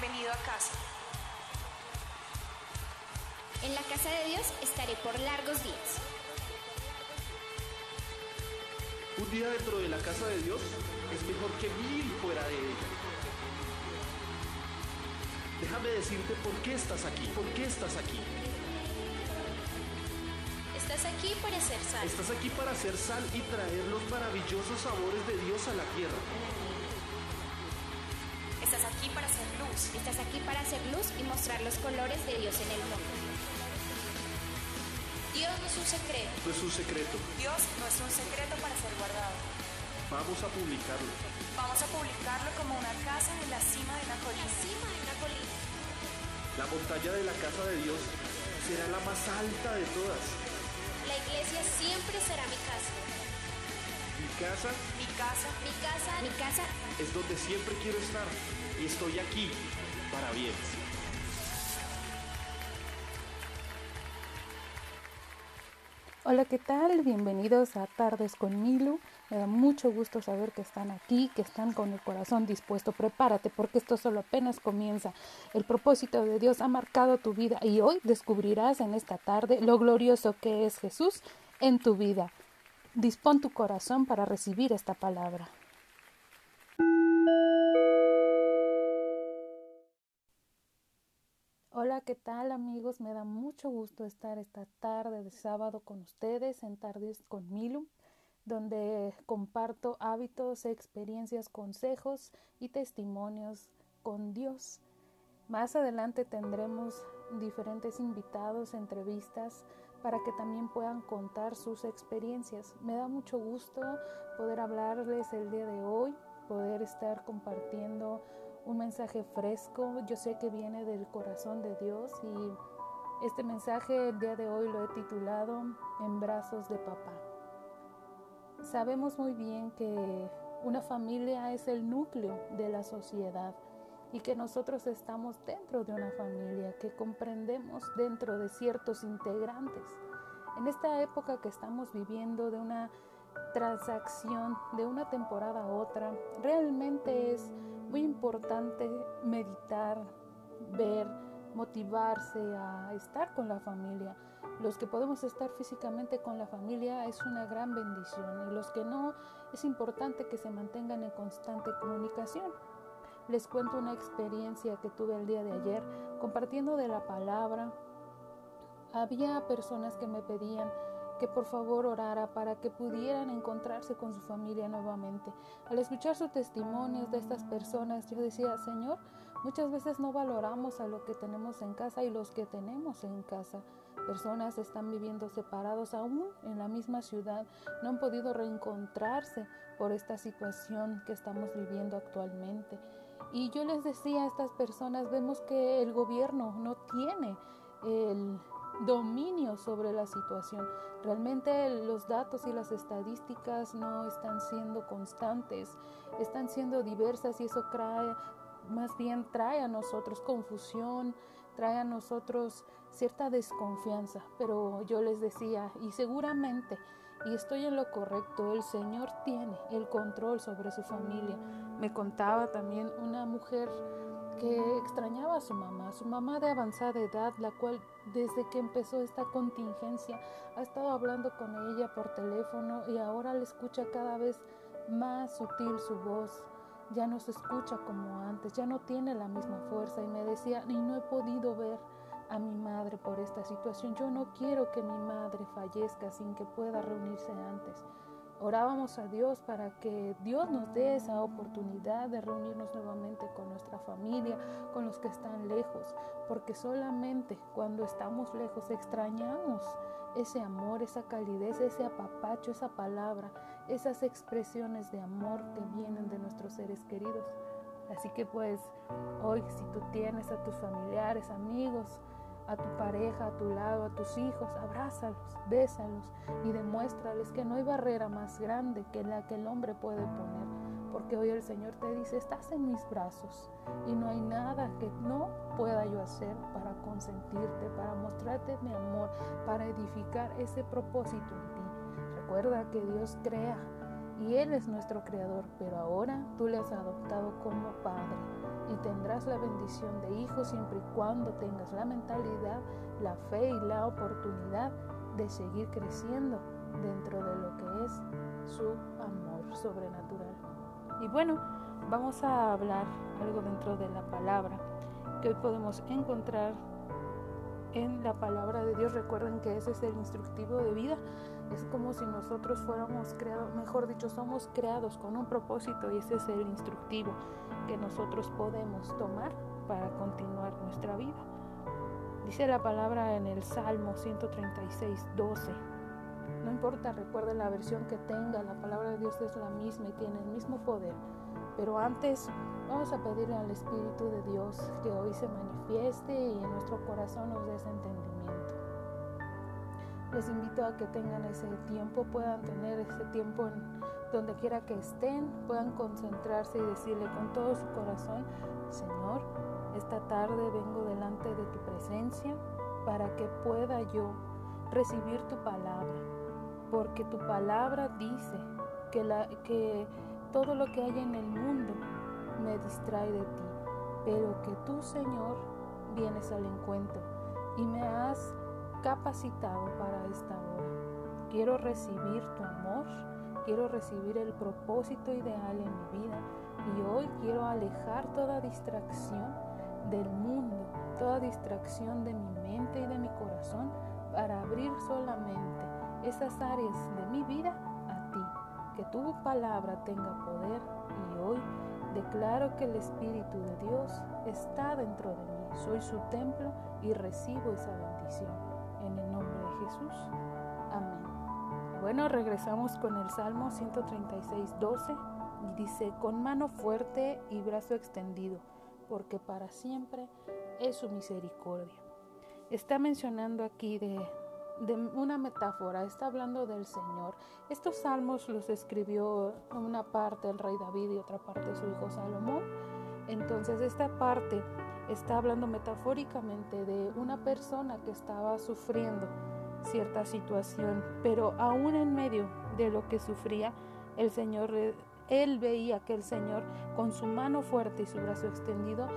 Bienvenido a casa. En la casa de Dios estaré por largos días. Un día dentro de la casa de Dios es mejor que mil fuera de ella. Déjame decirte por qué estás aquí, por qué estás aquí. Estás aquí para hacer sal. Estás aquí para hacer sal y traer los maravillosos sabores de Dios a la tierra. Luz. Estás aquí para hacer luz y mostrar los colores de Dios en el mundo. Dios no es un secreto. No es un secreto. Dios no es un secreto para ser guardado. Vamos a publicarlo. Vamos a publicarlo como una casa en la cima de una colina. Cima de una colina. La montaña de la casa de Dios será la más alta de todas. La iglesia siempre será mi casa. Mi casa Mi casa Mi casa, mi casa es donde siempre quiero estar estoy aquí para bien. Hola, ¿qué tal? Bienvenidos a Tardes con Milu. Me da mucho gusto saber que están aquí, que están con el corazón dispuesto. Prepárate porque esto solo apenas comienza. El propósito de Dios ha marcado tu vida y hoy descubrirás en esta tarde lo glorioso que es Jesús en tu vida. Dispón tu corazón para recibir esta palabra. ¿Qué tal amigos? Me da mucho gusto estar esta tarde de sábado con ustedes en Tardes con Milu, donde comparto hábitos, experiencias, consejos y testimonios con Dios. Más adelante tendremos diferentes invitados, entrevistas, para que también puedan contar sus experiencias. Me da mucho gusto poder hablarles el día de hoy, poder estar compartiendo un mensaje fresco. Yo sé que viene del corazón de Dios y este mensaje el día de hoy lo he titulado En brazos de papá. Sabemos muy bien que una familia es el núcleo de la sociedad y que nosotros estamos dentro de una familia, que comprendemos dentro de ciertos integrantes. En esta época que estamos viviendo de una transacción de una temporada a otra, realmente es muy importante meditar, ver, motivarse a estar con la familia. Los que podemos estar físicamente con la familia es una gran bendición y los que no, es importante que se mantengan en constante comunicación. Les cuento una experiencia que tuve el día de ayer compartiendo de la palabra. Había personas que me pedían que por favor orara para que pudieran encontrarse con su familia nuevamente. Al escuchar sus testimonios de estas personas, yo decía, Señor, muchas veces no valoramos a lo que tenemos en casa y los que tenemos en casa. Personas están viviendo separados aún en la misma ciudad, no han podido reencontrarse por esta situación que estamos viviendo actualmente. Y yo les decía a estas personas, vemos que el gobierno no tiene el dominio sobre la situación. Realmente los datos y las estadísticas no están siendo constantes, están siendo diversas y eso trae, más bien trae a nosotros confusión, trae a nosotros cierta desconfianza. Pero yo les decía, y seguramente, y estoy en lo correcto, el Señor tiene el control sobre su familia. Me contaba también una mujer que extrañaba a su mamá, su mamá de avanzada edad, la cual desde que empezó esta contingencia ha estado hablando con ella por teléfono y ahora le escucha cada vez más sutil su voz, ya no se escucha como antes, ya no tiene la misma fuerza y me decía, y no he podido ver a mi madre por esta situación, yo no quiero que mi madre fallezca sin que pueda reunirse antes. Orábamos a Dios para que Dios nos dé esa oportunidad de reunirnos nuevamente con nuestra familia, con los que están lejos, porque solamente cuando estamos lejos extrañamos ese amor, esa calidez, ese apapacho, esa palabra, esas expresiones de amor que vienen de nuestros seres queridos. Así que pues hoy si tú tienes a tus familiares, amigos, a tu pareja, a tu lado, a tus hijos, abrázalos, bésalos y demuéstrales que no hay barrera más grande que la que el hombre puede poner. Porque hoy el Señor te dice, estás en mis brazos y no hay nada que no pueda yo hacer para consentirte, para mostrarte mi amor, para edificar ese propósito en ti. Recuerda que Dios crea y Él es nuestro Creador, pero ahora tú le has adoptado como Padre y tendrás la bendición de hijo siempre y cuando tengas la mentalidad, la fe y la oportunidad de seguir creciendo dentro de lo que es su amor sobrenatural. Y bueno, vamos a hablar algo dentro de la palabra que hoy podemos encontrar en la palabra de Dios. Recuerden que ese es el instructivo de vida. Es como si nosotros fuéramos creados, mejor dicho, somos creados con un propósito y ese es el instructivo que nosotros podemos tomar para continuar nuestra vida. Dice la palabra en el Salmo 136, 12. No importa, recuerden la versión que tenga, la palabra de Dios es la misma y tiene el mismo poder. Pero antes vamos a pedirle al Espíritu de Dios que hoy se manifieste y en nuestro corazón nos dé ese entendimiento. Les invito a que tengan ese tiempo, puedan tener ese tiempo en donde quiera que estén, puedan concentrarse y decirle con todo su corazón, Señor, esta tarde vengo delante de tu presencia para que pueda yo recibir tu palabra, porque tu palabra dice que, la, que todo lo que hay en el mundo me distrae de ti, pero que tú, Señor, vienes al encuentro y me has capacitado para esta hora. Quiero recibir tu amor, quiero recibir el propósito ideal en mi vida y hoy quiero alejar toda distracción del mundo, toda distracción de mi mente y de mi corazón para abrir solamente esas áreas de mi vida a ti. Que tu palabra tenga poder y hoy declaro que el Espíritu de Dios está dentro de mí. Soy su templo y recibo esa bendición. Jesús. Amén. Bueno, regresamos con el Salmo 136, 12 y dice, con mano fuerte y brazo extendido porque para siempre es su misericordia. Está mencionando aquí de, una metáfora, está hablando del Señor. Estos salmos los escribió una parte el rey David y otra parte su hijo Salomón. Entonces esta parte está hablando metafóricamente de una persona que estaba sufriendo cierta situación, pero aún en medio de lo que sufría, el Señor él veía que el Señor, con su mano fuerte y su brazo extendido,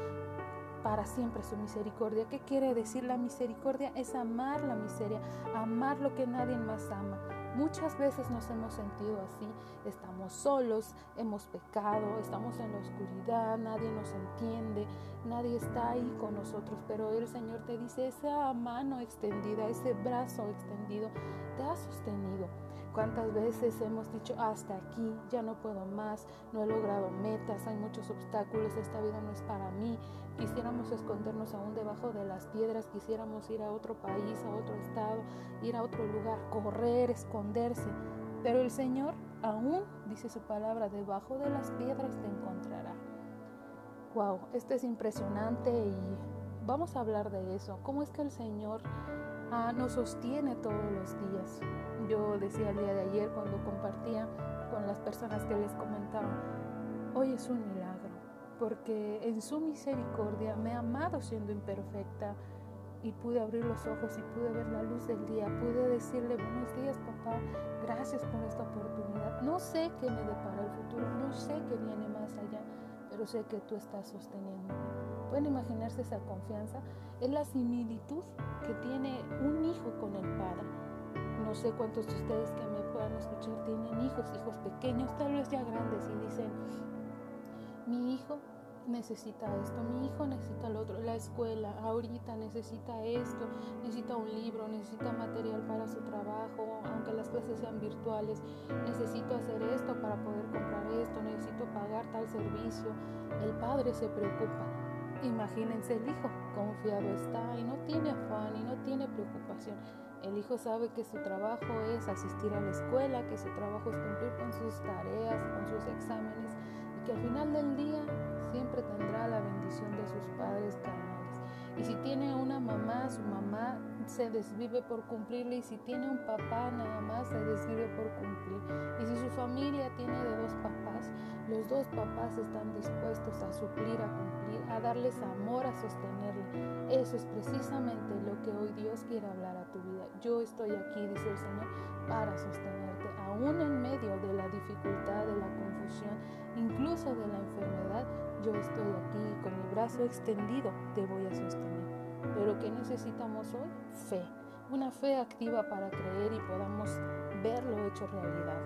para siempre su misericordia. ¿Qué quiere decir la misericordia? Es amar la miseria, amar lo que nadie más ama. Muchas veces nos hemos sentido así, estamos solos, hemos pecado, estamos en la oscuridad, nadie nos entiende, nadie está ahí con nosotros, pero el Señor te dice, esa mano extendida, ese brazo extendido, te ha sostenido. ¿Cuántas veces hemos dicho hasta aquí, ya no puedo más, no he logrado metas, hay muchos obstáculos, esta vida no es para mí? Quisiéramos escondernos aún debajo de las piedras, quisiéramos ir a otro país, a otro estado, ir a otro lugar, correr, esconderse. Pero el Señor aún, dice su palabra, debajo de las piedras te encontrará. Wow, esto es impresionante y vamos a hablar de eso. ¿Cómo es que el Señor ah, nos sostiene todos los días? yo decía el día de ayer cuando compartía con las personas que les comentaba, hoy es un porque en su misericordia me ha amado siendo imperfecta y pude abrir los ojos y pude ver la luz del día, pude decirle buenos días papá, gracias por esta oportunidad. No sé qué me depara el futuro, no sé qué viene más allá, pero sé que tú estás sosteniéndome. Pueden imaginarse esa confianza, es la similitud que tiene un hijo con el padre no sé cuántos de ustedes que me puedan escuchar tienen hijos, hijos pequeños, tal vez ya grandes, y dicen, mi hijo necesita esto, mi hijo necesita lo otro, la escuela ahorita necesita esto, necesita un libro, necesita material para su trabajo, aunque las clases sean virtuales, necesito hacer esto para poder comprar esto, necesito pagar tal servicio. El padre se preocupa. Imagínense el hijo, confiado está y no tiene afán y no tiene preocupación. El hijo sabe que su trabajo es asistir a la escuela, que su trabajo es cumplir con sus tareas, con sus exámenes que al final del día siempre tendrá la bendición de sus padres carnales. Y si tiene una mamá, su mamá se desvive por cumplirle y si tiene un papá nada más se desvive por cumplir. Y si su familia tiene de dos papás, Los dos papás están dispuestos a suplir, a cumplir, a darles amor, a sostenerle. Eso es precisamente lo que hoy Dios quiere hablar a tu vida. Yo estoy aquí, dice el Señor, para sostenerte, aún en medio de la dificultad, de la confusión, incluso de la enfermedad. Yo estoy aquí con mi brazo extendido, te voy a sostener. Pero ¿qué necesitamos hoy? Fe. Una fe activa para creer y podamos verlo hecho realidad.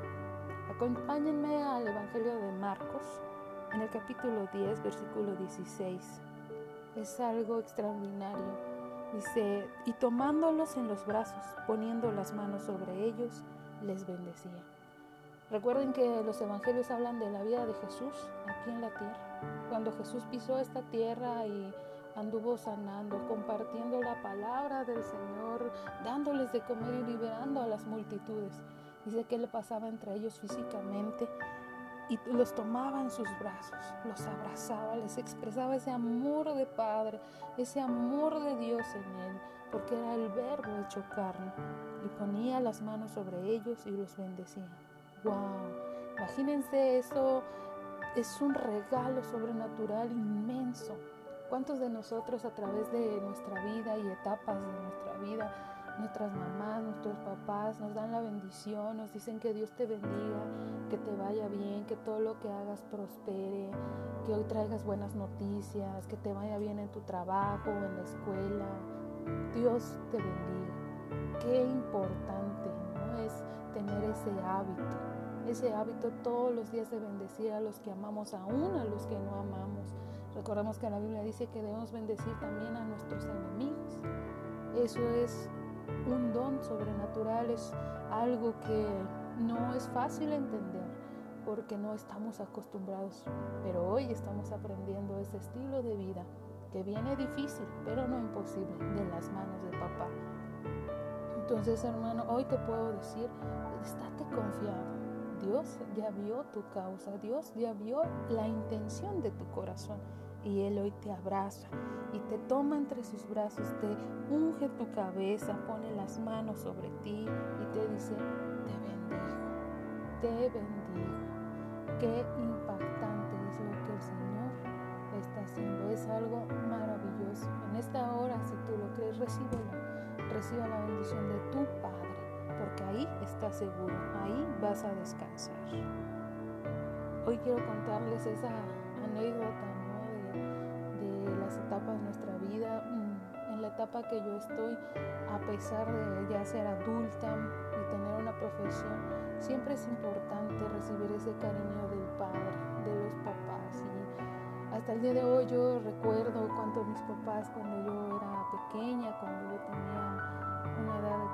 Acompáñenme al Evangelio de Marcos en el capítulo 10, versículo 16. Es algo extraordinario. Dice, y tomándolos en los brazos, poniendo las manos sobre ellos, les bendecía. Recuerden que los evangelios hablan de la vida de Jesús aquí en la tierra. Cuando Jesús pisó esta tierra y anduvo sanando, compartiendo la palabra del Señor, dándoles de comer y liberando a las multitudes. Dice que le pasaba entre ellos físicamente y los tomaba en sus brazos, los abrazaba, les expresaba ese amor de Padre, ese amor de Dios en él, porque era el verbo hecho carne, y ponía las manos sobre ellos y los bendecía. ¡Wow! Imagínense eso, es un regalo sobrenatural inmenso. ¿Cuántos de nosotros a través de nuestra vida y etapas de nuestra vida nuestras mamás, nuestros papás nos dan la bendición, nos dicen que Dios te bendiga, que te vaya bien, que todo lo que hagas prospere, que hoy traigas buenas noticias, que te vaya bien en tu trabajo, en la escuela. Dios te bendiga. Qué importante ¿no? es tener ese hábito, ese hábito todos los días de bendecir a los que amamos, aún a los que no amamos. Recordemos que la Biblia dice que debemos bendecir también a nuestros enemigos. Eso es un don sobrenatural, es algo que no es fácil entender porque no estamos acostumbrados, pero hoy estamos aprendiendo ese estilo de vida que viene difícil, pero no imposible, de las manos de papá. Entonces, hermano, hoy te puedo decir, estate confiado. Dios ya vio tu causa, Dios ya vio la intención de tu corazón y Él hoy te abraza y te toma entre sus brazos, te unge tu cabeza, pone las manos sobre ti y te dice, te bendigo, te bendigo. Qué impactante es lo que el Señor está haciendo, es algo maravilloso. En esta hora, si tú lo crees, recíbelo, reciba la bendición de tu Padre, porque ahí estás seguro, ahí vas a descansar. Hoy quiero contarles esa anécdota etapas de nuestra vida, mm, en la etapa que yo estoy, a pesar de ya ser adulta y tener una profesión, siempre es importante recibir ese cariño del padre, de los papás. Y hasta el día de hoy yo recuerdo cuánto mis papás cuando yo era pequeña, cuando yo tenía de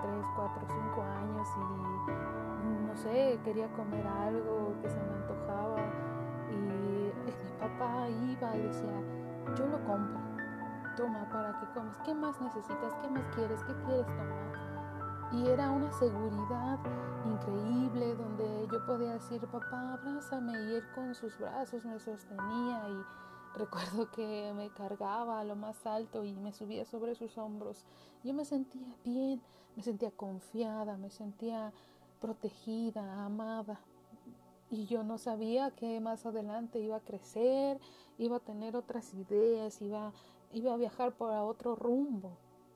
3, 4, 5 años y no sé, quería comer algo que se me antojaba y mi papá iba y decía, yo lo compro, toma para que comes, ¿qué más necesitas? ¿Qué más quieres? ¿Qué quieres tomar? Y era una seguridad increíble donde yo podía decir, papá, abrázame, y él con sus brazos me sostenía y recuerdo que me cargaba a lo más alto y me subía sobre sus hombros. Yo me sentía bien, me sentía confiada, me sentía protegida, amada. Y yo no sabía que más adelante iba a crecer, iba a tener otras ideas, iba, iba a viajar por otro rumbo.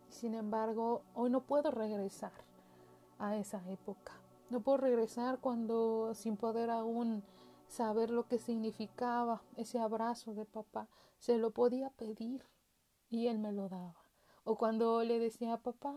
Sin embargo, hoy no puedo regresar a esa época. No puedo regresar cuando sin poder aún saber lo que significaba ese abrazo de papá, se lo podía pedir y él me lo daba. O cuando le decía papá,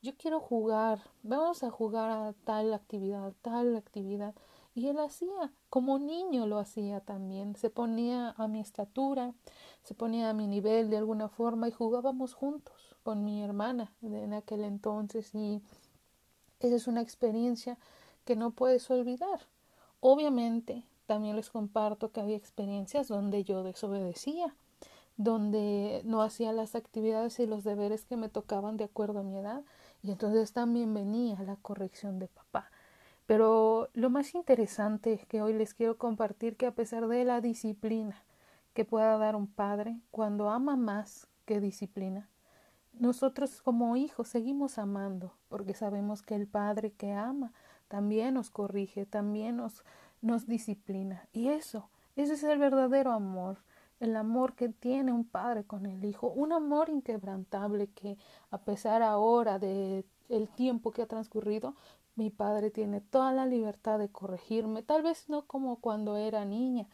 yo quiero jugar, vamos a jugar a tal actividad, tal actividad. Y él hacía, como niño lo hacía también, se ponía a mi estatura, se ponía a mi nivel de alguna forma y jugábamos juntos con mi hermana en aquel entonces y esa es una experiencia que no puedes olvidar. Obviamente, también les comparto que había experiencias donde yo desobedecía, donde no hacía las actividades y los deberes que me tocaban de acuerdo a mi edad, y entonces también venía la corrección de papá. Pero lo más interesante es que hoy les quiero compartir que a pesar de la disciplina que pueda dar un padre, cuando ama más que disciplina, nosotros como hijos seguimos amando, porque sabemos que el padre que ama también nos corrige, también nos, nos disciplina. Y eso Ese es el verdadero amor, el amor que tiene un padre con el hijo, un amor inquebrantable que a pesar ahora de el tiempo que ha transcurrido, mi padre tiene toda la libertad de corregirme, tal vez no como cuando era niña,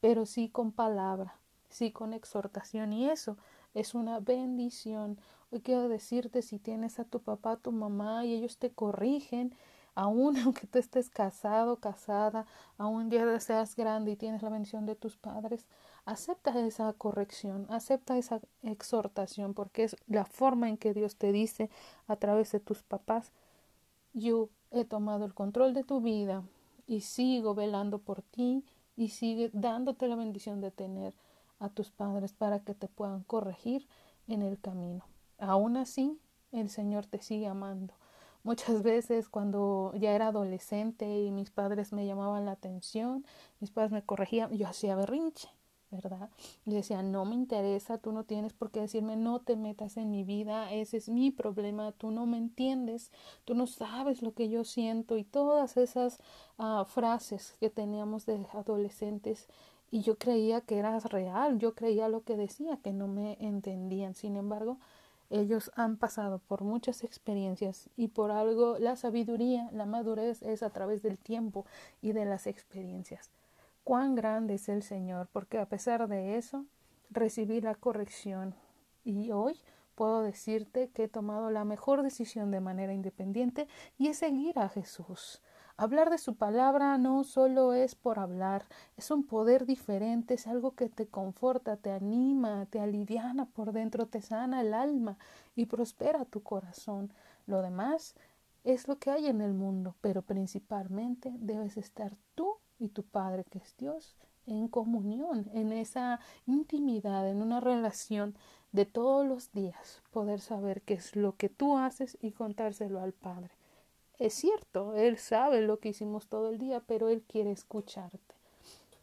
pero sí con palabra, sí con exhortación y eso es una bendición. Hoy quiero decirte si tienes a tu papá, a tu mamá y ellos te corrigen, aún aunque tú estés casado, casada, aún ya seas grande y tienes la bendición de tus padres, acepta esa corrección, acepta esa exhortación, porque es la forma en que Dios te dice a través de tus papás, yo he tomado el control de tu vida y sigo velando por ti y sigue dándote la bendición de tener a tus padres para que te puedan corregir en el camino. Aún así, el Señor te sigue amando. Muchas veces cuando ya era adolescente y mis padres me llamaban la atención, mis padres me corregían, yo hacía berrinche, ¿verdad? Le decía, no me interesa, tú no tienes por qué decirme, no te metas en mi vida, ese es mi problema, tú no me entiendes, tú no sabes lo que yo siento y todas esas uh, frases que teníamos de adolescentes y yo creía que era real, yo creía lo que decía, que no me entendían. Sin embargo, ellos han pasado por muchas experiencias y por algo la sabiduría, la madurez es a través del tiempo y de las experiencias. Cuán grande es el Señor, porque a pesar de eso, recibí la corrección y hoy puedo decirte que he tomado la mejor decisión de manera independiente y es seguir a Jesús. Hablar de su palabra no solo es por hablar, es un poder diferente, es algo que te conforta, te anima, te aliviana por dentro, te sana el alma y prospera tu corazón. Lo demás es lo que hay en el mundo, pero principalmente debes estar tú y tu Padre, que es Dios, en comunión, en esa intimidad, en una relación de todos los días, poder saber qué es lo que tú haces y contárselo al Padre. Es cierto, Él sabe lo que hicimos todo el día, pero Él quiere escucharte.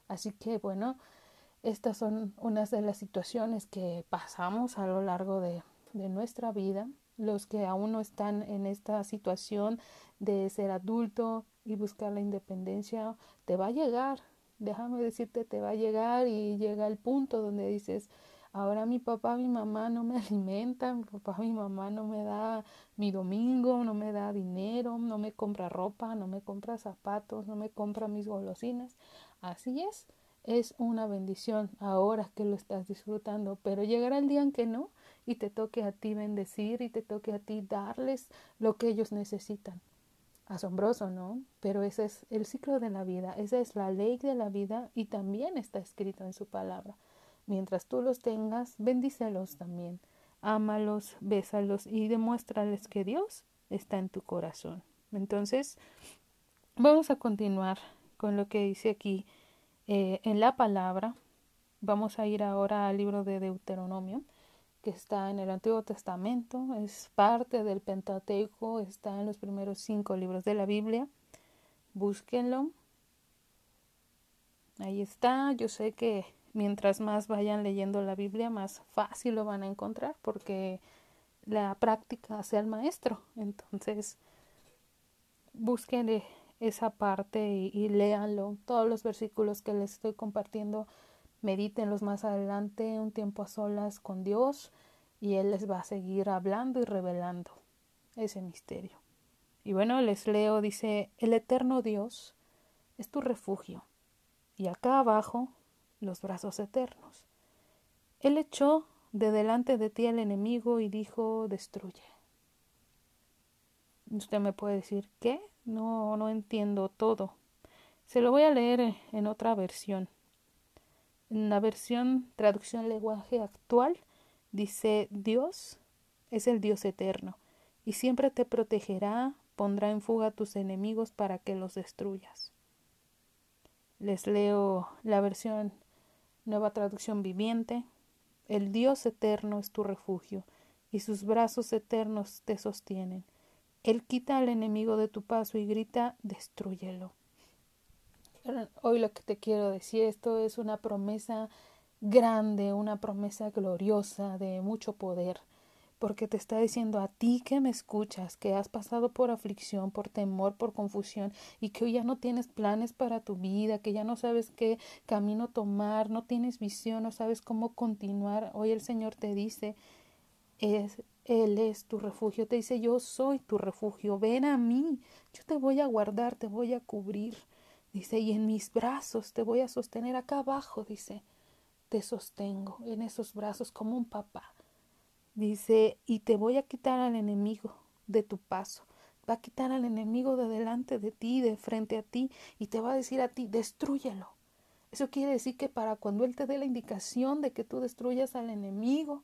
Así que bueno, estas son unas de las situaciones que pasamos a lo largo de, de nuestra vida. Los que aún no están en esta situación de ser adulto y buscar la independencia, te va a llegar. Déjame decirte, te va a llegar y llega el punto donde dices, Ahora mi papá, mi mamá no me alimentan, mi papá, mi mamá no me da mi domingo, no me da dinero, no me compra ropa, no me compra zapatos, no me compra mis golosinas. Así es, es una bendición ahora que lo estás disfrutando, pero llegará el día en que no y te toque a ti bendecir y te toque a ti darles lo que ellos necesitan. Asombroso, ¿no? Pero ese es el ciclo de la vida, esa es la ley de la vida y también está escrito en su palabra. Mientras tú los tengas, bendícelos también. Ámalos, bésalos y demuéstrales que Dios está en tu corazón. Entonces, vamos a continuar con lo que dice aquí eh, en la palabra. Vamos a ir ahora al libro de Deuteronomio, que está en el Antiguo Testamento, es parte del Pentateuco, está en los primeros cinco libros de la Biblia. Búsquenlo. Ahí está. Yo sé que mientras más vayan leyendo la Biblia, más fácil lo van a encontrar porque la práctica hace al maestro. Entonces, busquen esa parte y, y, léanlo. Todos los versículos que les estoy compartiendo, medítenlos más adelante, un tiempo a solas con Dios, y Él les va a seguir hablando y revelando ese misterio. Y bueno, les leo, dice, el eterno Dios es tu refugio. Y acá abajo los brazos eternos. Él echó de delante de ti al enemigo y dijo, destruye. Usted me puede decir, ¿qué? No, no entiendo todo. Se lo voy a leer en otra versión. En la versión traducción lenguaje actual dice, Dios es el Dios eterno y siempre te protegerá, pondrá en fuga a tus enemigos para que los destruyas. Les leo la versión Nueva traducción viviente. El Dios eterno es tu refugio, y sus brazos eternos te sostienen. Él quita al enemigo de tu paso y grita, destruyelo. Hoy lo que te quiero decir, esto es una promesa grande, una promesa gloriosa de mucho poder, porque te está diciendo a ti que me escuchas, que has pasado por aflicción, por temor, por confusión y que hoy ya no tienes planes para tu vida, que ya no sabes qué camino tomar, no tienes visión, no sabes cómo continuar. Hoy el Señor te dice, es, Él es tu refugio, te dice, yo soy tu refugio, ven a mí, yo te voy a guardar, te voy a cubrir. Dice, y en mis brazos te voy a sostener acá abajo, dice, te sostengo en esos brazos como un papá. Dice, y te voy a quitar al enemigo de tu paso. Va a quitar al enemigo de delante de ti, de frente a ti, y te va a decir a ti, destruyelo. Eso quiere decir que para cuando Él te dé la indicación de que tú destruyas al enemigo,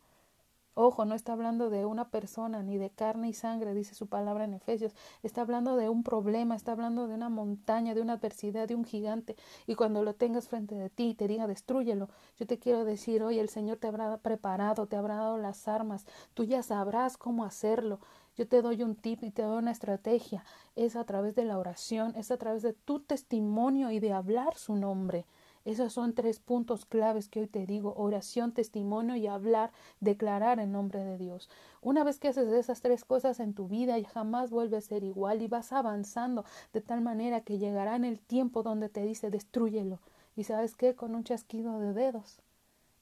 Ojo, no está hablando de una persona ni de carne y sangre, dice su palabra en Efesios. Está hablando de un problema, está hablando de una montaña, de una adversidad, de un gigante. Y cuando lo tengas frente de ti y te diga destruyelo, yo te quiero decir, hoy el Señor te habrá preparado, te habrá dado las armas, tú ya sabrás cómo hacerlo. Yo te doy un tip y te doy una estrategia. Es a través de la oración, es a través de tu testimonio y de hablar su nombre. Esos son tres puntos claves que hoy te digo, oración, testimonio y hablar, declarar en nombre de Dios. Una vez que haces esas tres cosas en tu vida, jamás vuelve a ser igual y vas avanzando de tal manera que llegará en el tiempo donde te dice destruyelo. Y sabes qué, con un chasquido de dedos,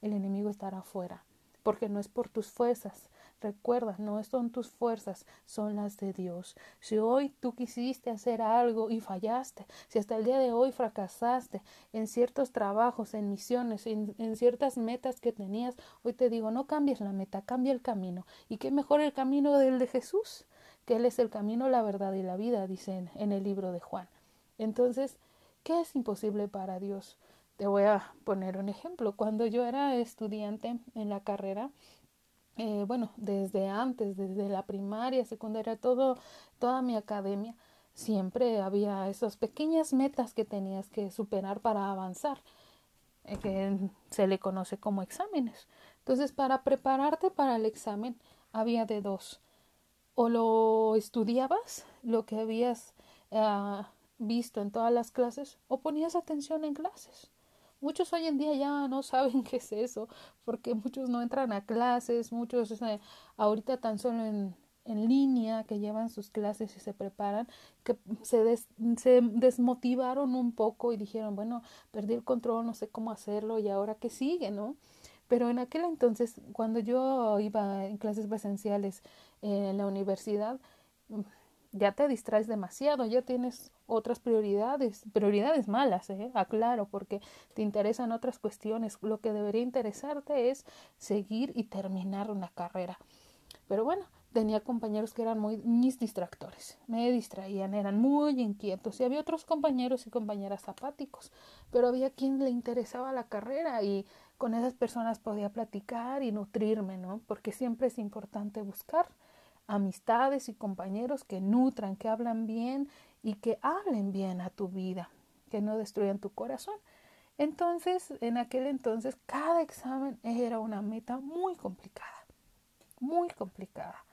el enemigo estará fuera, porque no es por tus fuerzas, Recuerda, no son tus fuerzas, son las de Dios. Si hoy tú quisiste hacer algo y fallaste, si hasta el día de hoy fracasaste en ciertos trabajos, en misiones, en, ciertas metas que tenías, hoy te digo, no cambies la meta, cambia el camino. ¿Y qué mejor el camino del de Jesús? Que Él es el camino, la verdad y la vida, dicen en el libro de Juan. Entonces, ¿qué es imposible para Dios? Te voy a poner un ejemplo. Cuando yo era estudiante en la carrera, eh, bueno, desde antes, desde la primaria, secundaria, todo, toda mi academia, siempre había esas pequeñas metas que tenías que superar para avanzar, eh, que se le conoce como exámenes. Entonces, para prepararte para el examen, había de dos. O lo estudiabas, lo que habías ah, visto en todas las clases, o ponías atención en clases. Muchos hoy en día ya no saben qué es eso, porque muchos no entran a clases, muchos ahorita tan solo en, en línea que llevan sus clases y se preparan, que se, se desmotivaron un poco y dijeron, bueno, perdí el control, no sé cómo hacerlo y ahora qué sigue, ¿no? Pero en aquel entonces, cuando yo iba en clases presenciales en la universidad, ya te distraes demasiado, ya tienes otras prioridades, prioridades malas, ¿eh? aclaro, porque te interesan otras cuestiones. Lo que debería interesarte es seguir y terminar una carrera. Pero bueno, tenía compañeros que eran muy mis distractores, me distraían, eran muy inquietos y había otros compañeros y compañeras apáticos, pero había quien le interesaba la carrera y con esas personas podía platicar y nutrirme, ¿no? Porque siempre es importante buscar amistades y compañeros que nutran, que hablan bien y que hablen bien a tu vida, que no destruyan tu corazón. Entonces, en aquel entonces, cada examen era una meta muy complicada, muy complicada.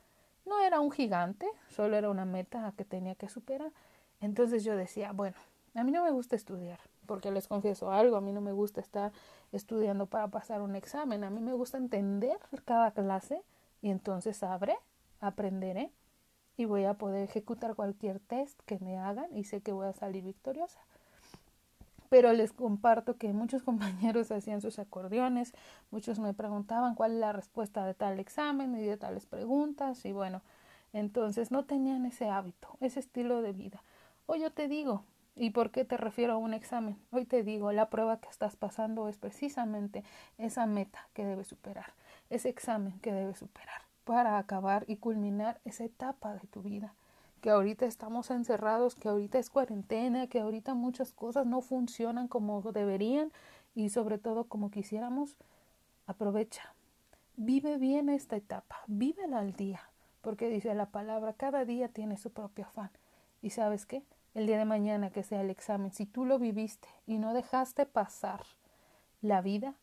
No era un gigante, solo era una meta que tenía que superar. Entonces yo decía, bueno, a mí no me gusta estudiar, porque les confieso algo, a mí no me gusta estar estudiando para pasar un examen, a mí me gusta entender cada clase y entonces sabré aprenderé y voy a poder ejecutar cualquier test que me hagan y sé que voy a salir victoriosa. Pero les comparto que muchos compañeros hacían sus acordeones, muchos me preguntaban cuál es la respuesta de tal examen y de tales preguntas y bueno, entonces no tenían ese hábito, ese estilo de vida. Hoy yo te digo, ¿y por qué te refiero a un examen? Hoy te digo, la prueba que estás pasando es precisamente esa meta que debes superar, ese examen que debes superar para acabar y culminar esa etapa de tu vida. Que ahorita estamos encerrados, que ahorita es cuarentena, que ahorita muchas cosas no funcionan como deberían y sobre todo como quisiéramos. Aprovecha. Vive bien esta etapa, vívela al día, porque dice la palabra, cada día tiene su propio afán. ¿Y sabes qué? El día de mañana que sea el examen, si tú lo viviste y no dejaste pasar la vida,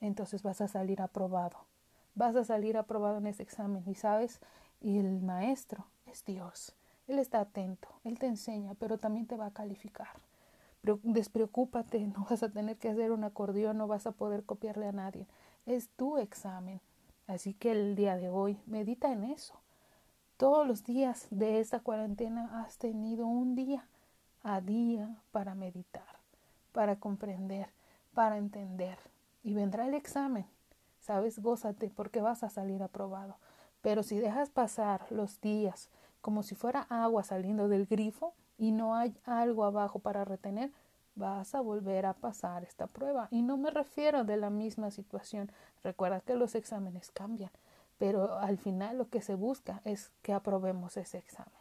entonces vas a salir aprobado vas a salir aprobado en ese examen y sabes, y el maestro es Dios. Él está atento, Él te enseña, pero también te va a calificar. Despreocúpate, no vas a tener que hacer un acordeón, no vas a poder copiarle a nadie. Es tu examen. Así que el día de hoy medita en eso. Todos los días de esta cuarentena has tenido un día a día para meditar, para comprender, para entender. Y vendrá el examen. Sabes, gózate porque vas a salir aprobado. Pero si dejas pasar los días como si fuera agua saliendo del grifo y no hay algo abajo para retener, vas a volver a pasar esta prueba. Y no me refiero de la misma situación. Recuerda que los exámenes cambian, pero al final lo que se busca es que aprobemos ese examen.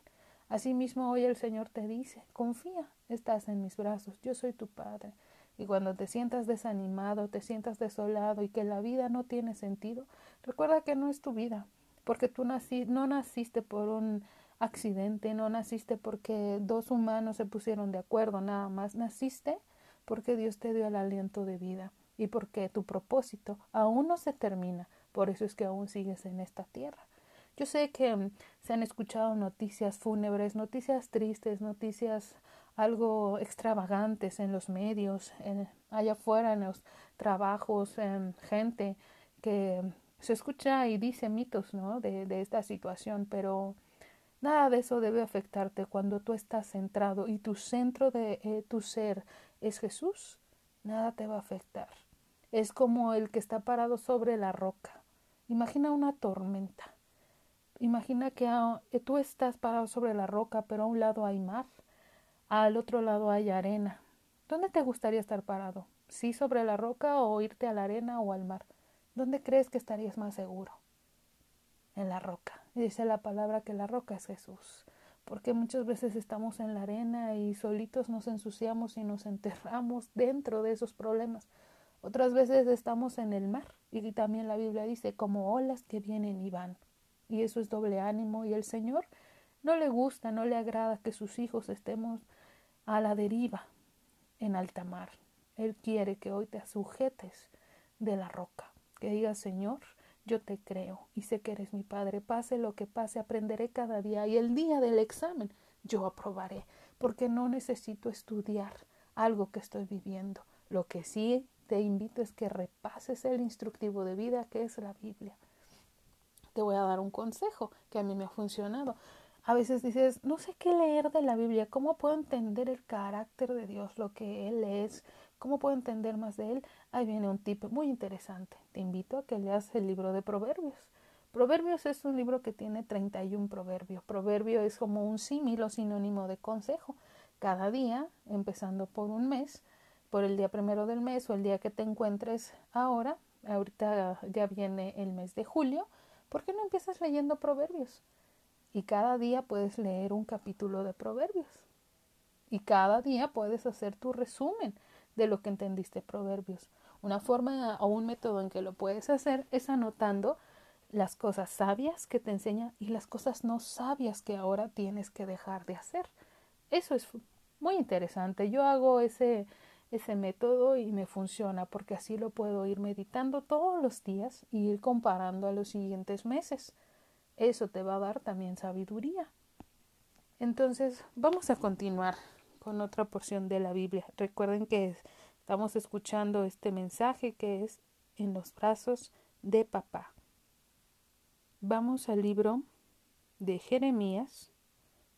Asimismo, hoy el Señor te dice, confía, estás en mis brazos, yo soy tu Padre. Y cuando te sientas desanimado, te sientas desolado y que la vida no tiene sentido, recuerda que no es tu vida, porque tú nací, no naciste por un accidente, no naciste porque dos humanos se pusieron de acuerdo, nada más naciste porque Dios te dio el aliento de vida y porque tu propósito aún no se termina, por eso es que aún sigues en esta tierra. Yo sé que se han escuchado noticias fúnebres, noticias tristes, noticias algo extravagantes en los medios, allá afuera en los trabajos, en gente que se escucha y dice mitos ¿no? de, esta situación, pero Nada de eso debe afectarte cuando tú estás centrado y tu centro de eh, tu ser es Jesús. Nada te va a afectar. Es como el que está parado sobre la roca. Imagina una tormenta. Imagina que tú estás parado sobre la roca, pero a un lado hay mar, al otro lado hay arena. ¿Dónde te gustaría estar parado? ¿Sí sobre la roca o irte a la arena o al mar? ¿Dónde crees que estarías más seguro? En la roca dice la palabra que la roca es Jesús. Porque muchas veces estamos en la arena y solitos nos ensuciamos y nos enterramos dentro de esos problemas. Otras veces estamos en el mar y también la Biblia dice como olas que vienen y van. Y eso es doble ánimo y el Señor no le gusta, no le agrada que sus hijos estemos a la deriva en alta mar. Él quiere que hoy te sujetes de la roca, que digas Señor, yo te creo y sé que eres mi Padre. Pase lo que pase, aprenderé cada día y el día del examen yo aprobaré, porque no necesito estudiar algo que estoy viviendo. Lo que sí te invito es que repases el instructivo de vida que es la Biblia. Te voy a dar un consejo que a mí me ha funcionado. A veces dices, no sé qué leer de la Biblia, cómo puedo entender el carácter de Dios, lo que Él es, ¿Cómo puedo entender más de él? Ahí viene un tip muy interesante. Te invito a que leas el libro de Proverbios. Proverbios es un libro que tiene 31 proverbios. Proverbio es como un símil o sinónimo de consejo. Cada día, empezando por un mes, por el día primero del mes o el día que te encuentres ahora, ahorita ya viene el mes de julio, ¿por qué no empiezas leyendo proverbios? Y cada día puedes leer un capítulo de proverbios. Y cada día puedes hacer tu resumen de lo que entendiste proverbios. Una forma o un método en que lo puedes hacer es anotando las cosas sabias que te enseña y las cosas no sabias que ahora tienes que dejar de hacer. Eso es muy interesante. Yo hago ese, ese método y me funciona porque así lo puedo ir meditando todos los días y ir comparando a los siguientes meses. Eso te va a dar también sabiduría. Entonces, vamos a continuar con otra porción de la Biblia. Recuerden que estamos escuchando este mensaje que es en los brazos de papá. Vamos al libro de Jeremías,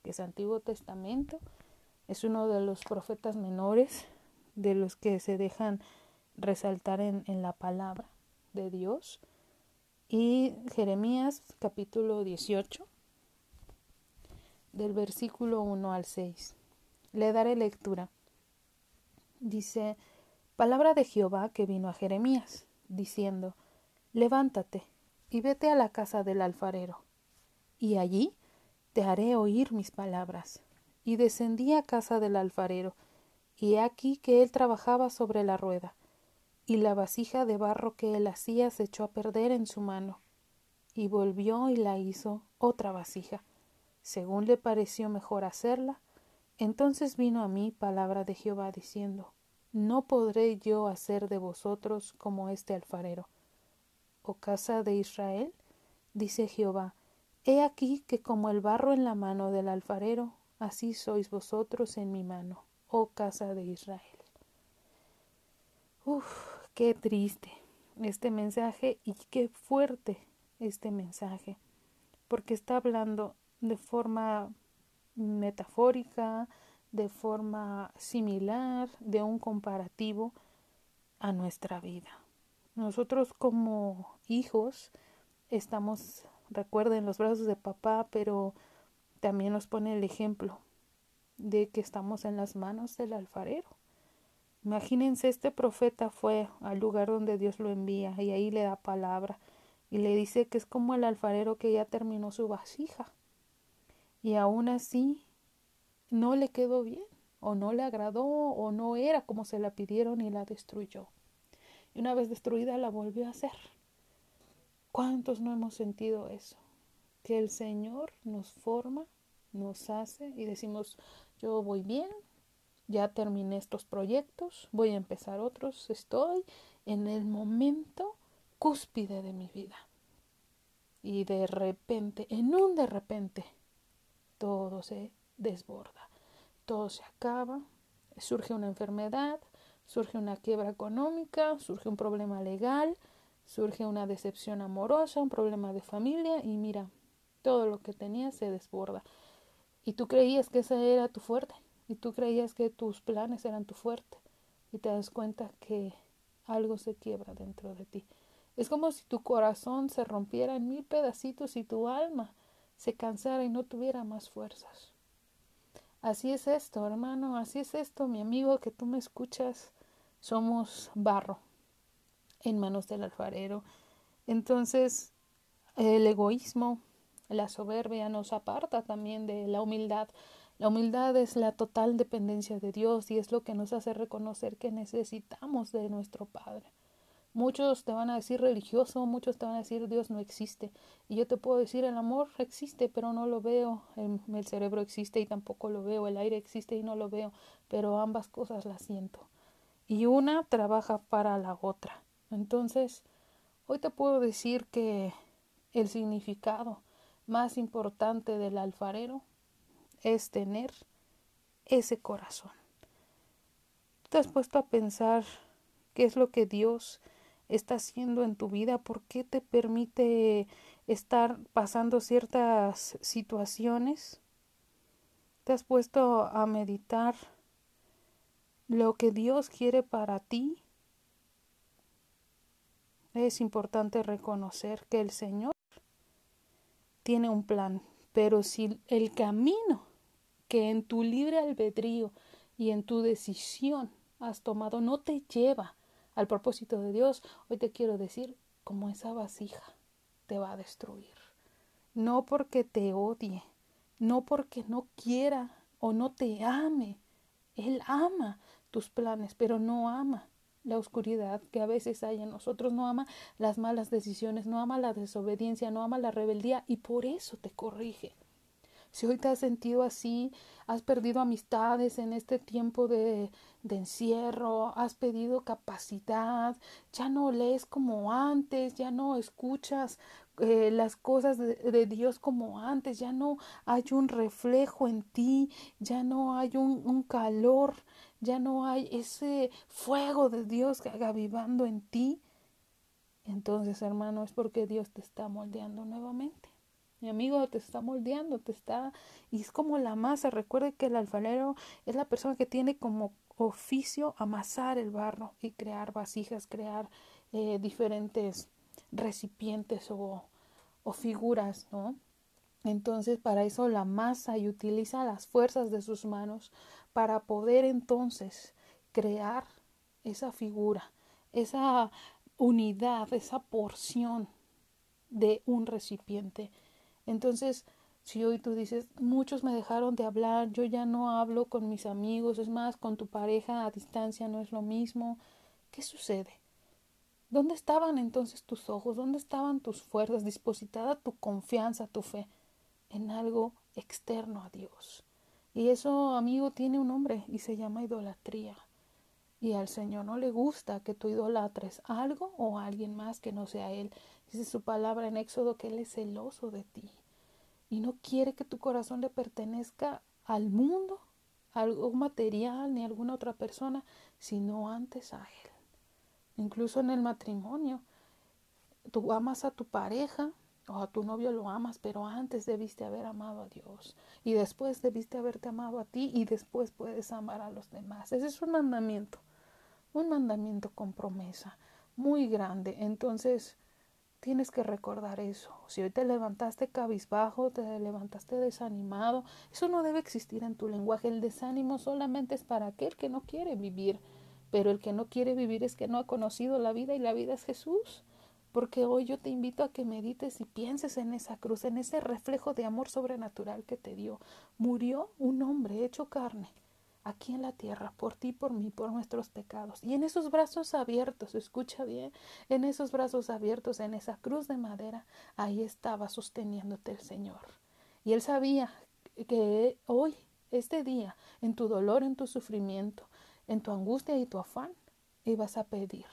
que es Antiguo Testamento. Es uno de los profetas menores de los que se dejan resaltar en, en la palabra de Dios. Y Jeremías capítulo 18, del versículo 1 al 6. Le daré lectura. Dice, palabra de Jehová que vino a Jeremías, diciendo, Levántate y vete a la casa del alfarero, y allí te haré oír mis palabras. Y descendí a casa del alfarero, y he aquí que él trabajaba sobre la rueda, y la vasija de barro que él hacía se echó a perder en su mano, y volvió y la hizo otra vasija, según le pareció mejor hacerla, entonces vino a mí palabra de Jehová diciendo, No podré yo hacer de vosotros como este alfarero. Oh casa de Israel, dice Jehová, He aquí que como el barro en la mano del alfarero, así sois vosotros en mi mano, oh casa de Israel. Uf, qué triste este mensaje y qué fuerte este mensaje, porque está hablando de forma metafórica, de forma similar, de un comparativo a nuestra vida. Nosotros como hijos estamos, recuerden, los brazos de papá, pero también nos pone el ejemplo de que estamos en las manos del alfarero. Imagínense, este profeta fue al lugar donde Dios lo envía y ahí le da palabra y le dice que es como el alfarero que ya terminó su vasija y aún así no le quedó bien o no le agradó o no era como se la pidieron y la destruyó. Y una vez destruida la volvió a hacer. ¿Cuántos no hemos sentido eso? Que el Señor nos forma, nos hace y decimos, yo voy bien, ya terminé estos proyectos, voy a empezar otros, estoy en el momento cúspide de mi vida. Y de repente, en un de repente, todo se desborda, todo se acaba, surge una enfermedad, surge una quiebra económica, surge un problema legal, surge una decepción amorosa, un problema de familia y mira, todo lo que tenías se desborda. Y tú creías que esa era tu fuerte y tú creías que tus planes eran tu fuerte y te das cuenta que algo se quiebra dentro de ti. Es como si tu corazón se rompiera en mil pedacitos y tu alma se cansara y no tuviera más fuerzas. Así es esto, hermano, así es esto, mi amigo, que tú me escuchas. Somos barro en manos del alfarero. Entonces, el egoísmo, la soberbia nos aparta también de la humildad. La humildad es la total dependencia de Dios y es lo que nos hace reconocer que necesitamos de nuestro Padre. Muchos te van a decir religioso, muchos te van a decir Dios no existe. Y yo te puedo decir el amor existe, pero no lo veo. El, el, cerebro existe y tampoco lo veo. El aire existe y no lo veo. Pero ambas cosas las siento. Y una trabaja para la otra. Entonces, hoy te puedo decir que el significado más importante del alfarero es tener ese corazón. ¿Te has puesto a pensar qué es lo que Dios está haciendo en tu vida? ¿Por qué te permite estar pasando ciertas situaciones? ¿Te has puesto a meditar lo que Dios quiere para ti? Es importante reconocer que el Señor tiene un plan, pero si el camino que en tu libre albedrío y en tu decisión has tomado no te lleva al propósito de Dios, hoy te quiero decir, como esa vasija te va a destruir. No porque te odie, no porque no quiera o no te ame. Él ama tus planes, pero no ama la oscuridad que a veces hay en nosotros, no ama las malas decisiones, no ama la desobediencia, no ama la rebeldía y por eso te corrige. Si hoy te has sentido así, has perdido amistades en este tiempo de, encierro, has pedido capacidad, ya no lees como antes, ya no escuchas eh, las cosas de, Dios como antes, ya no hay un reflejo en ti, ya no hay un, un calor, ya no hay ese fuego de Dios avivando en ti. Entonces, hermano, es porque Dios te está moldeando nuevamente. Mi amigo te está moldeando, te está... Y es como la masa. Recuerde que el alfarero es la persona que tiene como oficio amasar el barro y crear vasijas, crear eh, diferentes recipientes o, o figuras, ¿no? Entonces, para eso la masa y utiliza las fuerzas de sus manos para poder entonces crear esa figura, esa unidad, esa porción de un recipiente entonces, si hoy tú dices, muchos me dejaron de hablar, yo ya no hablo con mis amigos, es más, con tu pareja a distancia no es lo mismo, ¿qué sucede? ¿Dónde estaban entonces tus ojos? ¿Dónde estaban tus fuerzas? Dispositada tu confianza, tu fe en algo externo a Dios. Y eso, amigo, tiene un nombre y se llama idolatría. Y al Señor no le gusta que tú idolatres algo o a alguien más que no sea Él. Dice su palabra en Éxodo que Él es celoso de ti y no quiere que tu corazón le pertenezca al mundo, a algo material ni a alguna otra persona, sino antes a Él. Incluso en el matrimonio, tú amas a tu pareja O a tu novio lo amas, pero antes debiste haber amado a Dios. Y después debiste haberte amado a ti y después puedes amar a los demás. Ese es un mandamiento. Un mandamiento con promesa muy grande. Entonces, tienes que recordar eso. Si hoy te levantaste cabizbajo, te levantaste desanimado, eso no debe existir en tu lenguaje. El desánimo solamente es para aquel que no quiere vivir. Pero el que no quiere vivir es que no ha conocido la vida y la vida es Jesús. Porque hoy yo te invito a que medites y pienses en esa cruz, en ese reflejo de amor sobrenatural que te dio. Murió un hombre hecho carne aquí en la tierra, por ti, por mí, por nuestros pecados. Y en esos brazos abiertos, escucha bien, en esos brazos abiertos, en esa cruz de madera, ahí estaba sosteniéndote el Señor. Y él sabía que hoy, este día, en tu dolor, en tu sufrimiento, en tu angustia y tu afán, ibas a pedir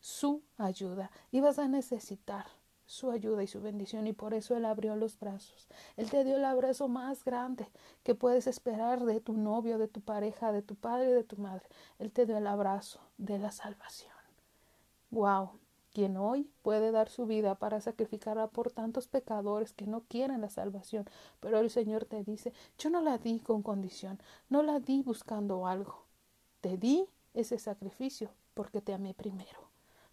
su ayuda, ibas a necesitar su ayuda y su bendición y por eso Él abrió los brazos. Él te dio el abrazo más grande que puedes esperar de tu novio, de tu pareja, de tu padre, de tu madre. Él te dio el abrazo de la salvación. Wow, quien hoy puede dar su vida para sacrificarla por tantos pecadores que no quieren la salvación, pero el Señor te dice, yo no la di con condición, no la di buscando algo, te di ese sacrificio porque te amé primero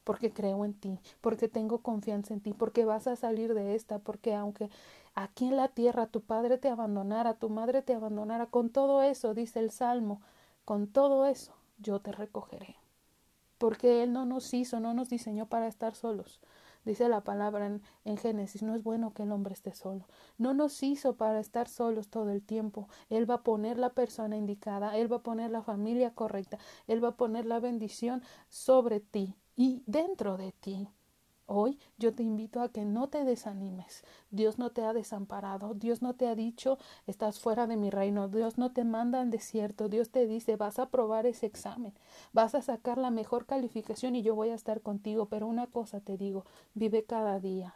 porque creo en ti, porque tengo confianza en ti, porque vas a salir de esta, porque aunque aquí en la tierra tu padre te abandonara, tu madre te abandonara, con todo eso, dice el Salmo, con todo eso yo te recogeré. Porque Él no nos hizo, no nos diseñó para estar solos. Dice la palabra en, Génesis, no es bueno que el hombre esté solo. No nos hizo para estar solos todo el tiempo. Él va a poner la persona indicada, Él va a poner la familia correcta, Él va a poner la bendición sobre ti y dentro de ti. Hoy yo te invito a que no te desanimes. Dios no te ha desamparado. Dios no te ha dicho estás fuera de mi reino. Dios no te manda al desierto. Dios te dice vas a probar ese examen. Vas a sacar la mejor calificación y yo voy a estar contigo. Pero una cosa te digo, vive cada día.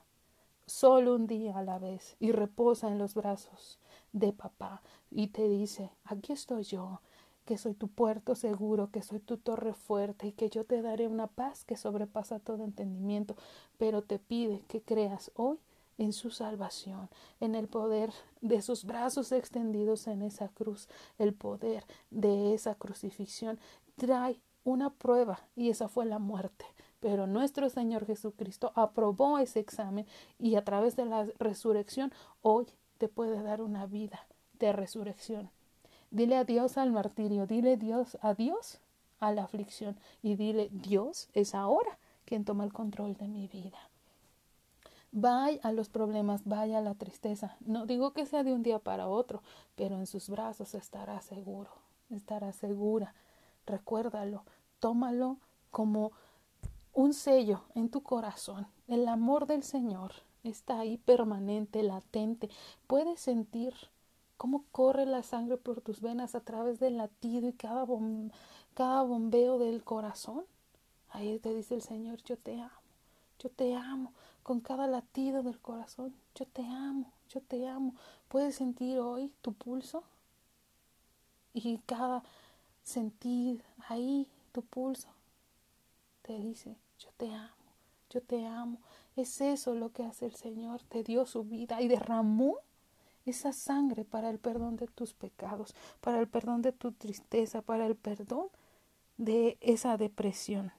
Solo un día a la vez y reposa en los brazos de papá y te dice, aquí estoy yo, que soy tu puerto seguro, que soy tu torre fuerte y que yo te daré una paz que sobrepasa todo entendimiento, pero te pide que creas hoy en su salvación, en el poder de sus brazos extendidos en esa cruz, el poder de esa crucifixión. Trae una prueba y esa fue la muerte. Pero nuestro Señor Jesucristo aprobó ese examen y a través de la resurrección hoy te puede dar una vida de resurrección. Dile adiós al martirio, dile Dios adiós a la aflicción y dile Dios es ahora quien toma el control de mi vida. Vaya a los problemas, vaya a la tristeza. No digo que sea de un día para otro, pero en sus brazos estará seguro, estará segura. Recuérdalo, tómalo como un sello en tu corazón. El amor del Señor está ahí permanente, latente. Puedes sentir cómo corre la sangre por tus venas a través del latido y cada, cada bombeo del corazón. Ahí te dice el Señor, yo te amo, yo te amo, con cada latido del corazón, yo te amo, yo te amo. ¿Puedes sentir hoy tu pulso? Y cada sentir ahí tu pulso te dice, yo te amo, yo te amo. Es eso lo que hace el Señor, te dio su vida y derramó esa sangre para el perdón de tus pecados, para el perdón de tu tristeza, para el perdón de esa depresión.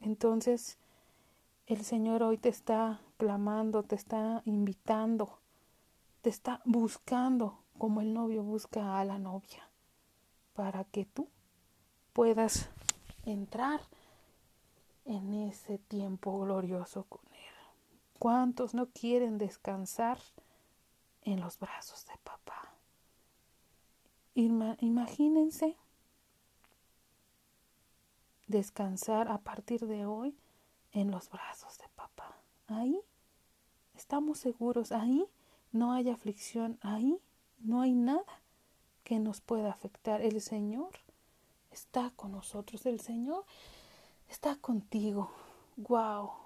Entonces, el Señor hoy te está clamando, te está invitando, te está buscando como el novio busca a la novia, para que tú puedas entrar en ese tiempo glorioso con Él. ¿Cuántos no quieren descansar? En los brazos de papá. Imagínense descansar a partir de hoy en los brazos de papá. Ahí estamos seguros, ahí no hay aflicción, ahí no hay nada que nos pueda afectar. El Señor está con nosotros, el Señor está contigo. Wow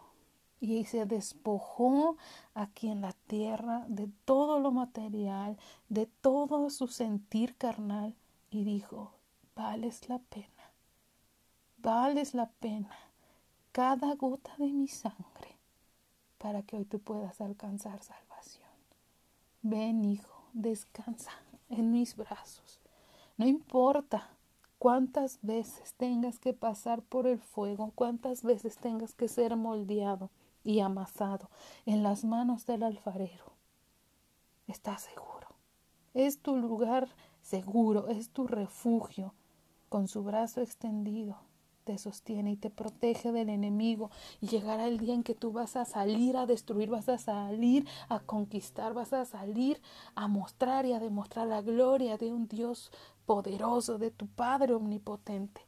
y se despojó aquí en la tierra de todo lo material, de todo su sentir carnal y dijo, vales la pena, vales la pena, cada gota de mi sangre para que hoy tú puedas alcanzar salvación. Ven, hijo, descansa en mis brazos. No importa cuántas veces tengas que pasar por el fuego, cuántas veces tengas que ser moldeado y amasado en las manos del alfarero. Estás seguro. Es tu lugar seguro, es tu refugio. Con su brazo extendido te sostiene y te protege del enemigo. Y llegará el día en que tú vas a salir a destruir, vas a salir a conquistar, vas a salir a mostrar y a demostrar la gloria de un Dios poderoso, de tu Padre omnipotente.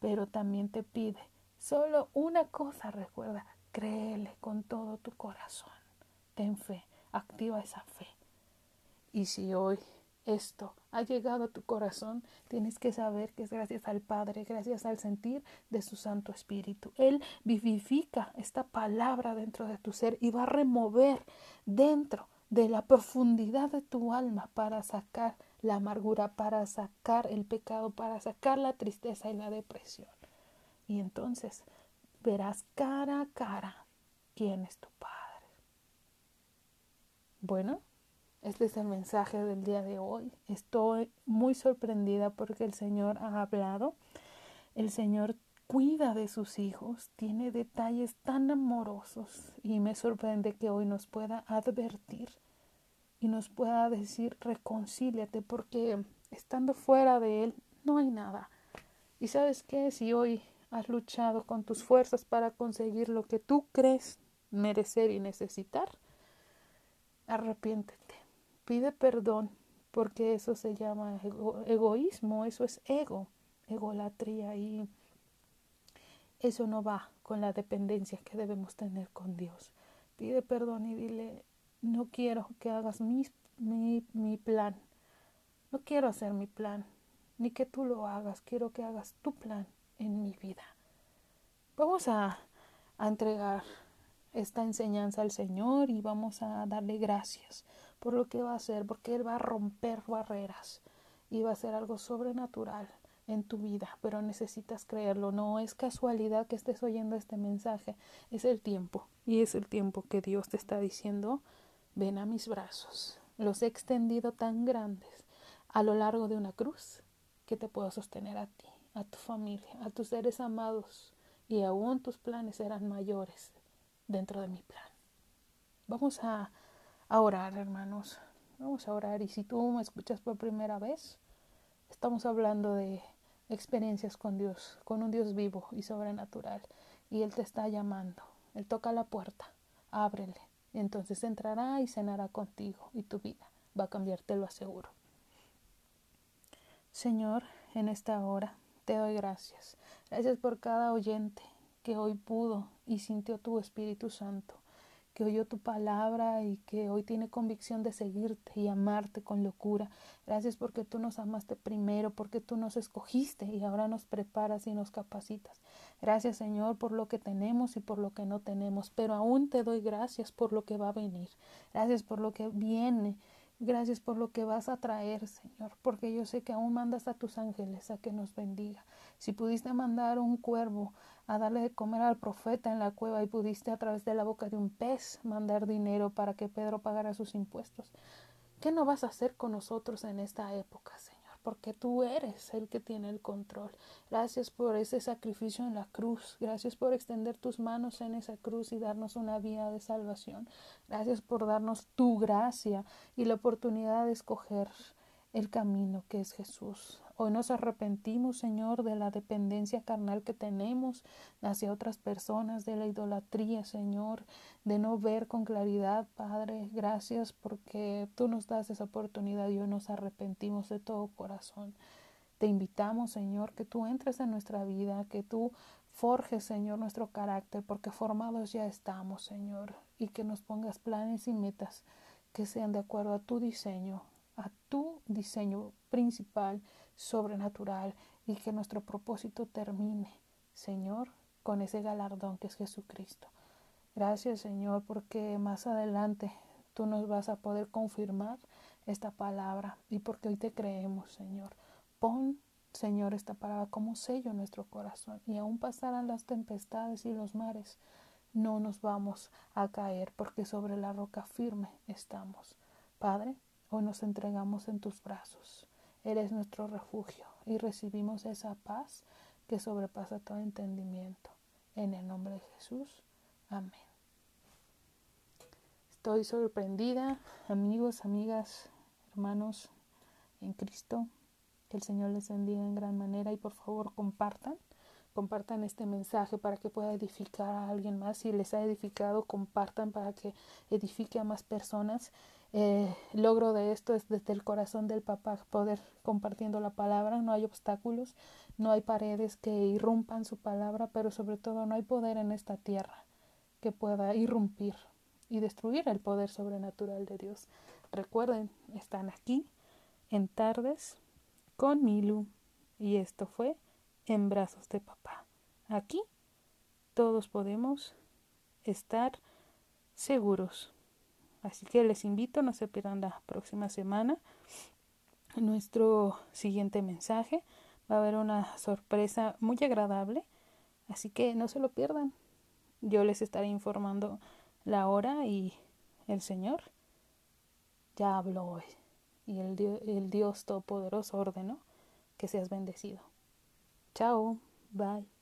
Pero también te pide solo una cosa, recuerda, créele con todo tu corazón. Ten fe, activa esa fe. Y si hoy esto ha llegado a tu corazón, tienes que saber que es gracias al Padre, gracias al sentir de su Santo Espíritu. Él vivifica esta palabra dentro de tu ser y va a remover dentro de la profundidad de tu alma para sacar la amargura, para sacar el pecado, para sacar la tristeza y la depresión. Y entonces verás cara a cara quién es tu Padre. Bueno, este es el mensaje del día de hoy. Estoy muy sorprendida porque el Señor ha hablado. El Señor cuida de sus hijos, tiene detalles tan amorosos y me sorprende que hoy nos pueda advertir y nos pueda decir reconcíliate porque estando fuera de Él no hay nada. Y sabes qué, si hoy has luchado con tus fuerzas para conseguir lo que tú crees merecer y necesitar, arrepiéntete. Pide perdón porque eso se llama egoísmo, eso es ego, egolatría y eso no va con la dependencia que debemos tener con Dios. Pide perdón y dile, no quiero que hagas mi, mi, mi plan, no quiero hacer mi plan, ni que tú lo hagas, quiero que hagas tu plan en mi vida. Vamos a, a entregar esta enseñanza al Señor y vamos a darle gracias por lo que va a hacer, porque Él va a romper barreras y va a ser algo sobrenatural en tu vida, pero necesitas creerlo. No es casualidad que estés oyendo este mensaje, es el tiempo y es el tiempo que Dios te está diciendo, ven a mis brazos. Los he extendido tan grandes a lo largo de una cruz que te puedo sostener a ti, a tu familia, a tus seres amados y aún tus planes serán mayores dentro de mi plan. Vamos a a orar, hermanos. Vamos a orar. Y si tú me escuchas por primera vez, estamos hablando de experiencias con Dios, con un Dios vivo y sobrenatural. Y Él te está llamando. Él toca la puerta. Ábrele. Entonces entrará y cenará contigo y tu vida va a cambiar, te lo aseguro. Señor, en esta hora te doy gracias. Gracias por cada oyente que hoy pudo y sintió tu Espíritu Santo que oyó tu palabra y que hoy tiene convicción de seguirte y amarte con locura. Gracias porque tú nos amaste primero, porque tú nos escogiste y ahora nos preparas y nos capacitas. Gracias Señor por lo que tenemos y por lo que no tenemos, pero aún te doy gracias por lo que va a venir. Gracias por lo que viene. Gracias por lo que vas a traer, Señor, porque yo sé que aún mandas a tus ángeles a que nos bendiga. Si pudiste mandar un cuervo a darle de comer al profeta en la cueva y pudiste a través de la boca de un pez mandar dinero para que Pedro pagara sus impuestos. ¿Qué no vas a hacer con nosotros en esta época, Señor? Porque tú eres el que tiene el control. Gracias por ese sacrificio en la cruz. Gracias por extender tus manos en esa cruz y darnos una vía de salvación. Gracias por darnos tu gracia y la oportunidad de escoger el camino que es Jesús. Hoy nos arrepentimos, Señor, de la dependencia carnal que tenemos hacia otras personas, de la idolatría, Señor, de no ver con claridad, Padre. Gracias porque tú nos das esa oportunidad y nos arrepentimos de todo corazón. Te invitamos, Señor, que tú entres en nuestra vida, que tú forjes, Señor, nuestro carácter, porque formados ya estamos, Señor, y que nos pongas planes y metas que sean de acuerdo a tu diseño, a tu diseño principal sobrenatural y que nuestro propósito termine, Señor, con ese galardón que es Jesucristo. Gracias, Señor, porque más adelante tú nos vas a poder confirmar esta palabra y porque hoy te creemos, Señor. Pon, Señor, esta palabra como sello en nuestro corazón y aún pasarán las tempestades y los mares. no nos vamos a caer porque sobre la roca firme estamos. Padre, hoy nos entregamos en tus brazos. Eres nuestro refugio y recibimos esa paz que sobrepasa todo entendimiento. En el nombre de Jesús. Amén. Estoy sorprendida, amigos, amigas, hermanos en Cristo. Que el Señor les bendiga en gran manera y por favor compartan compartan este mensaje para que pueda edificar a alguien más. Si les ha edificado, compartan para que edifique a más personas. Eh, logro de esto es desde el corazón del papá poder compartiendo la palabra. No hay obstáculos, no hay paredes que irrumpan su palabra, pero sobre todo no hay poder en esta tierra que pueda irrumpir y destruir el poder sobrenatural de Dios. Recuerden, están aquí en tardes con Milu y esto fue en brazos de papá. Aquí todos podemos estar seguros. Así que les invito, no se pierdan la próxima semana nuestro siguiente mensaje. Va a haber una sorpresa muy agradable, así que no se lo pierdan. Yo les estaré informando la hora y el Señor ya habló hoy. Y el Dios, el Dios Todopoderoso ordenó que seas bendecido. Chao, bye.